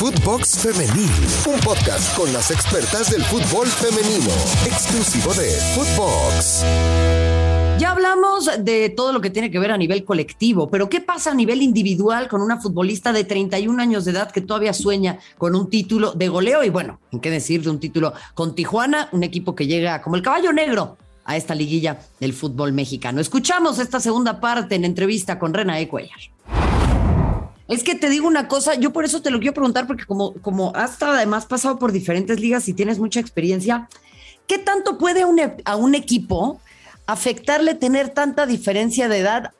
Footbox Femenil, un podcast con las expertas del fútbol femenino, exclusivo de Footbox. Ya hablamos de todo lo que tiene que ver a nivel colectivo, pero ¿qué pasa a nivel individual con una futbolista de 31 años de edad que todavía sueña con un título de goleo? Y bueno, ¿en qué decir de un título con Tijuana, un equipo que llega como el caballo negro a esta liguilla del fútbol mexicano? Escuchamos esta segunda parte en entrevista con Rena Cuellar. Es que te digo una cosa, yo por eso te lo quiero preguntar, porque como, como has además pasado por diferentes ligas y tienes mucha experiencia, ¿qué tanto puede a un equipo afectarle tener tanta diferencia de edad?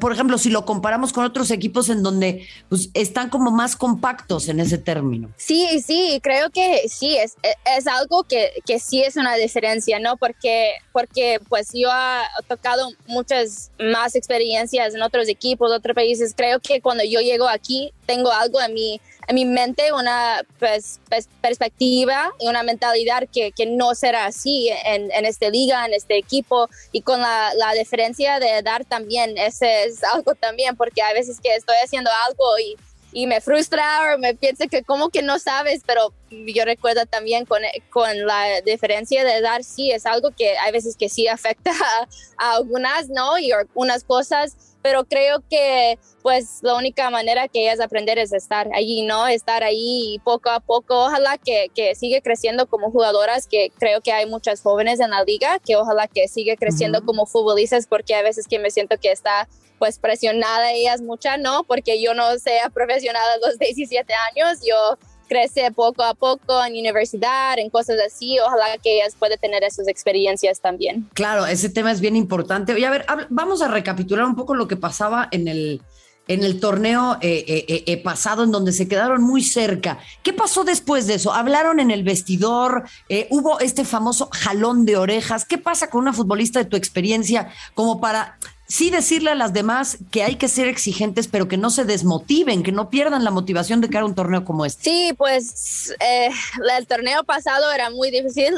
Por ejemplo, si lo comparamos con otros equipos en donde pues, están como más compactos en ese término. Sí, sí, creo que sí, es, es algo que, que sí es una diferencia, ¿no? Porque, porque pues yo he tocado muchas más experiencias en otros equipos, otros países. Creo que cuando yo llego aquí tengo algo en mi en mi mente una pues, perspectiva y una mentalidad que, que no será así en, en esta liga, en este equipo. Y con la, la, diferencia de edad también, ese es algo también, porque a veces que estoy haciendo algo y, y me frustra o me pienso que como que no sabes, pero yo recuerdo también con, con la diferencia de edad, sí, es algo que hay veces que sí afecta a, a algunas, ¿no? Y algunas cosas pero creo que pues la única manera que ellas aprender es estar allí, ¿no? Estar ahí poco a poco, ojalá que, que sigue creciendo como jugadoras, que creo que hay muchas jóvenes en la liga, que ojalá que sigue creciendo como futbolistas, porque a veces que me siento que está pues presionada ellas mucha, ¿no? Porque yo no sea profesional a los 17 años, yo crece poco a poco en universidad, en cosas así. Ojalá que ellas puedan tener esas experiencias también. Claro, ese tema es bien importante. Oye, a ver, vamos a recapitular un poco lo que pasaba en el, en el torneo eh, eh, eh, pasado, en donde se quedaron muy cerca. ¿Qué pasó después de eso? ¿Hablaron en el vestidor? ¿Hubo este famoso jalón de orejas? ¿Qué pasa con una futbolista de tu experiencia como para sí decirle a las demás que hay que ser exigentes, pero que no se desmotiven, que no pierdan la motivación de crear un torneo como este. Sí, pues eh, el torneo pasado era muy difícil,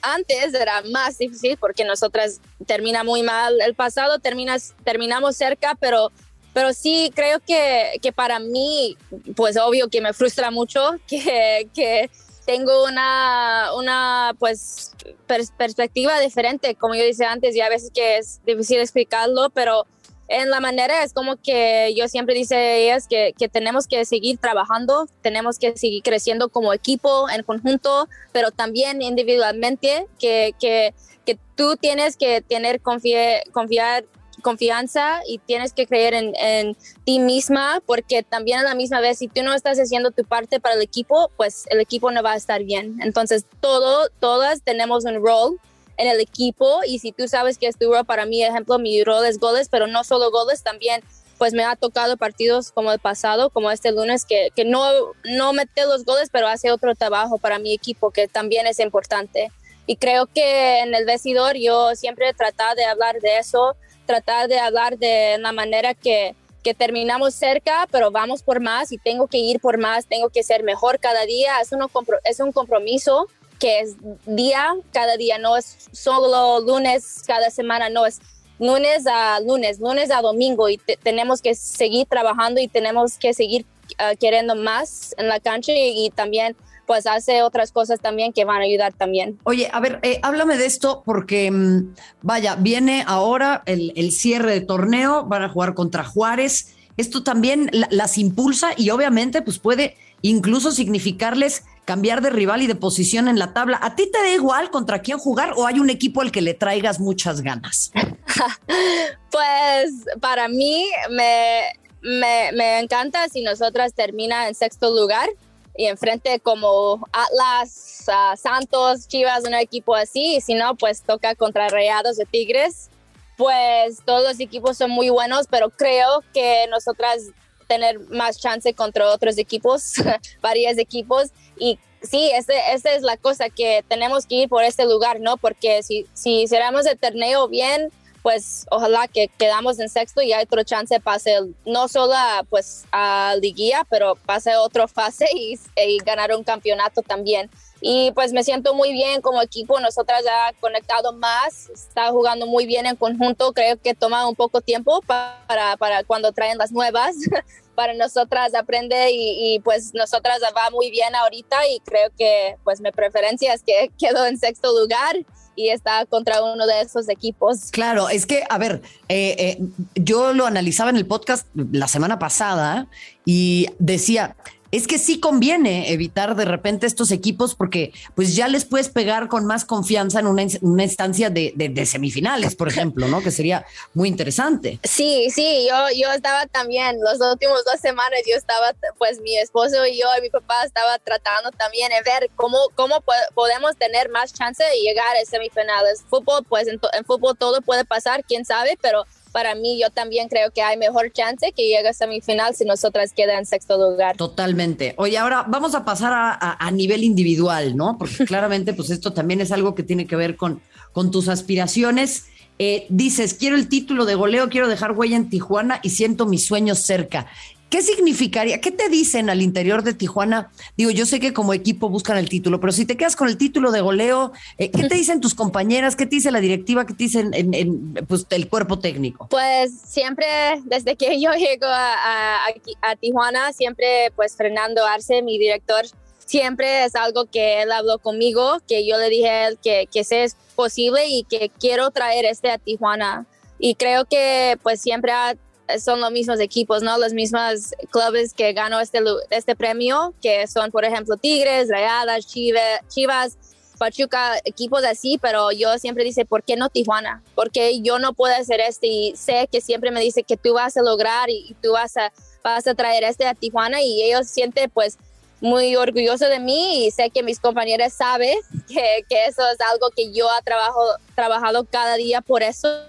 antes era más difícil porque nosotras termina muy mal, el pasado terminas, terminamos cerca, pero pero sí creo que, que para mí, pues obvio que me frustra mucho que, que tengo una, una pues, perspectiva diferente, como yo decía antes, y a veces que es difícil explicarlo, pero en la manera es como que yo siempre dice ellas que, que, tenemos que seguir trabajando, tenemos que seguir creciendo como equipo, en conjunto, pero también individualmente, que, que, que tú tienes que tener confiar confianza y tienes que creer en, ti misma porque también a la misma vez si tú no estás haciendo tu parte para el equipo, pues el equipo no va a estar bien. Entonces todo, todas tenemos un rol en el equipo y si tú sabes que es tu rol, para mí, ejemplo, mi rol es goles, pero no solo goles, también pues me ha tocado partidos como el pasado, como este lunes, que, que no, no mete los goles, pero hace otro trabajo para mi equipo que también es importante. Y creo que en el vestidor yo siempre he tratado de hablar de eso, tratar de hablar de la manera que, que terminamos cerca, pero vamos por más y tengo que ir por más, tengo que ser mejor cada día. Es, uno, es un compromiso que es día, cada día, no es solo lunes, cada semana, no es lunes a lunes, lunes a domingo y tenemos que seguir trabajando y tenemos que seguir ah, queriendo más en la cancha y también pues hace otras cosas también que van a ayudar también. Oye, a ver, eh, háblame de esto porque, mm, vaya, viene ahora el, cierre de torneo, van a jugar contra Juárez. Esto también las impulsa y obviamente pues puede incluso significarles cambiar de rival y de posición en la tabla. ¿A ti te da igual contra quién jugar o hay un equipo al que le traigas muchas ganas? pues para mí me, me, me encanta si nosotras termina en sexto lugar y enfrente como Atlas, Santos, Chivas, un equipo así, y si no, pues toca contra Rayados de Tigres. Pues todos los equipos son muy buenos, pero creo que nosotras tener más chance contra otros equipos, varios equipos, y sí, esa es la cosa que tenemos que ir por este lugar, ¿no? Porque si, si cerramos el torneo bien, pues ojalá que quedamos en sexto y hay otra chance pase no solo pues a liguilla, pero pase otra fase y, ganar un campeonato también. y pues me siento muy bien como equipo, nosotras ya conectado más, está jugando muy bien en conjunto, creo que toma un poco tiempo para, para cuando traen las nuevas, para nosotras aprende y, pues nosotras va muy bien ahorita y creo que pues mi preferencia es que quedo en sexto lugar y está contra uno de esos equipos. Claro, es que, a ver, eh, eh, yo lo analizaba en el podcast la semana pasada y decía, es que sí conviene evitar de repente estos equipos porque pues ya les puedes pegar con más confianza en una, instancia de, semifinales, por ejemplo, ¿no? Que sería muy interesante. Sí, sí, yo, yo estaba también, los últimos dos semanas yo estaba, pues mi esposo y yo y mi papá estaba tratando también de ver cómo, cómo podemos tener más chance de llegar a semifinales. Fútbol, pues en, en fútbol todo puede pasar, quién sabe, pero para mí yo también creo que hay mejor chance que llegue a semifinal si nosotras queda en sexto lugar. Totalmente. Oye, ahora vamos a pasar a, nivel individual, ¿no? Porque claramente pues esto también es algo que tiene que ver con, con tus aspiraciones. Eh, dices, quiero el título de goleo, quiero dejar huella en Tijuana y siento mis sueños cerca. ¿Qué significaría? ¿Qué te dicen al interior de Tijuana? Digo, yo sé que como equipo buscan el título, pero si te quedas con el título de goleo, eh, ¿qué te dicen tus compañeras? ¿Qué te dice la directiva? ¿Qué te dicen en, pues, el cuerpo técnico? Pues siempre, desde que yo llego a, Tijuana, siempre pues Fernando Arce, mi director, siempre es algo que él habló conmigo, que yo le dije a él que, que es posible y que quiero traer este a Tijuana. Y creo que pues siempre ha son los mismos equipos, ¿no? Los mismos clubes que ganó este, este premio, que son, por ejemplo, Tigres, Rayadas, Chivas, Pachuca, equipos así, pero yo siempre dice, ¿por qué no Tijuana? Porque yo no puedo hacer este y sé que siempre me dice que tú vas a lograr y, tú vas a, vas a traer este a Tijuana y ellos sienten pues muy orgulloso de mí y sé que mis compañeros saben que, que eso es algo que yo he trabajo, trabajado cada día por eso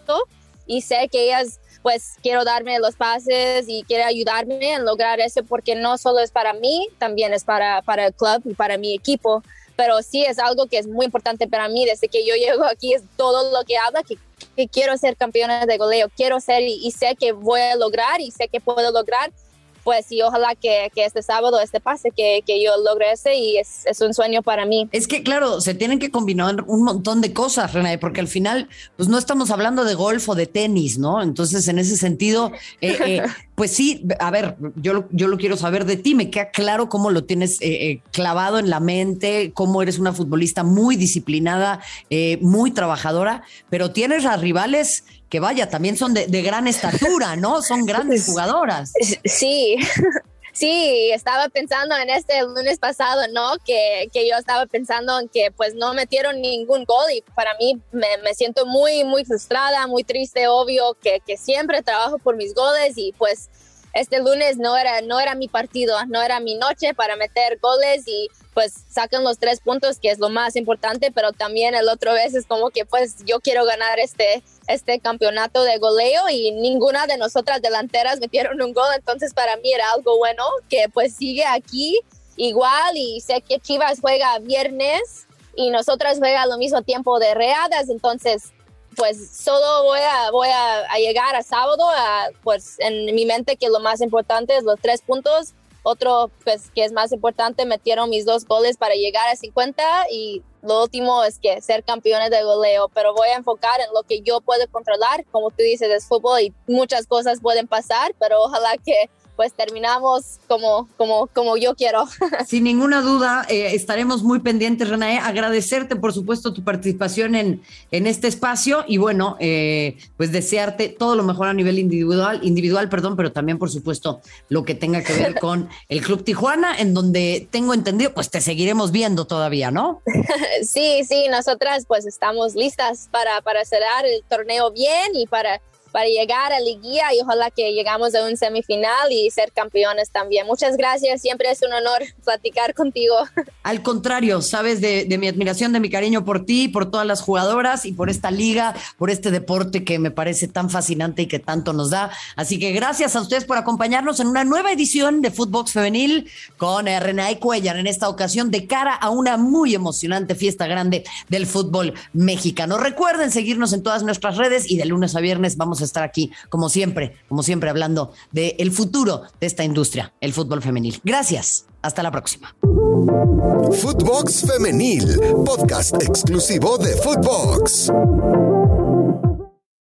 y sé que ellas pues quiero darme los pases y quiere ayudarme en lograr eso porque no solo es para mí, también es para, para el club y para mi equipo. Pero sí es algo que es muy importante para mí. Desde que yo llego aquí, es todo lo que habla, que, quiero ser campeona de goleo, quiero ser y sé que voy a lograr y sé que puedo lograr pues y ojalá que, este sábado este pase, que, que yo logre ese y es, es, un sueño para mí. Es que claro, se tienen que combinar un montón de cosas, René, porque al final pues no estamos hablando de golf o de tenis, ¿no? Entonces en ese sentido, eh, eh, pues sí, a ver, yo, yo lo quiero saber de ti, me queda claro cómo lo tienes eh, clavado en la mente, cómo eres una futbolista muy disciplinada, muy trabajadora, pero tienes a rivales que vaya, también son de, gran estatura, ¿no? Son grandes jugadoras. Sí, sí, estaba pensando en este lunes pasado, ¿no? Que, que, yo estaba pensando en que pues no metieron ningún gol y para mí me, me siento muy, muy frustrada, muy triste, obvio, que, que, siempre trabajo por mis goles y pues este lunes no era, no era mi partido, no era mi noche para meter goles y pues sacan los tres puntos, que es lo más importante, pero también el otro vez es como que pues yo quiero ganar este, este campeonato de goleo y ninguna de nosotras delanteras metieron un gol, entonces para mí era algo bueno que pues sigue aquí igual y sé que Chivas juega viernes y nosotras juega lo mismo tiempo de readas, entonces pues solo voy a, voy a, llegar a sábado, a, pues en mi mente que lo más importante es los tres puntos otro, pues, que es más importante, metieron mis dos goles para llegar a 50 y lo último es que ser campeones de goleo, pero voy a enfocar en lo que yo puedo controlar. Como tú dices, es fútbol y muchas cosas pueden pasar, pero ojalá que pues terminamos como, como, como yo quiero. Sin ninguna duda, eh, estaremos muy pendientes, Renae. Agradecerte, por supuesto, tu participación en, en este espacio y bueno, eh, pues desearte todo lo mejor a nivel individual, individual, perdón, pero también, por supuesto, lo que tenga que ver con el Club Tijuana, en donde tengo entendido, pues te seguiremos viendo todavía, ¿no? Sí, sí, nosotras pues estamos listas para, para cerrar el torneo bien y para para llegar a Liguilla y ojalá que llegamos a un semifinal y ser campeones también. Muchas gracias, siempre es un honor platicar contigo. Al contrario, sabes de, mi admiración, de mi cariño por ti, por todas las jugadoras y por esta liga, por este deporte que me parece tan fascinante y que tanto nos da. Así que gracias a ustedes por acompañarnos en una nueva edición de Footbox Femenil con René Cuellar en esta ocasión de cara a una muy emocionante fiesta grande del fútbol mexicano. Recuerden seguirnos en todas nuestras redes y de lunes a viernes vamos a estar aquí, como siempre, como siempre, hablando del el futuro de esta industria, el fútbol femenil. Gracias. Hasta la próxima. Footbox Femenil, podcast exclusivo de Footbox.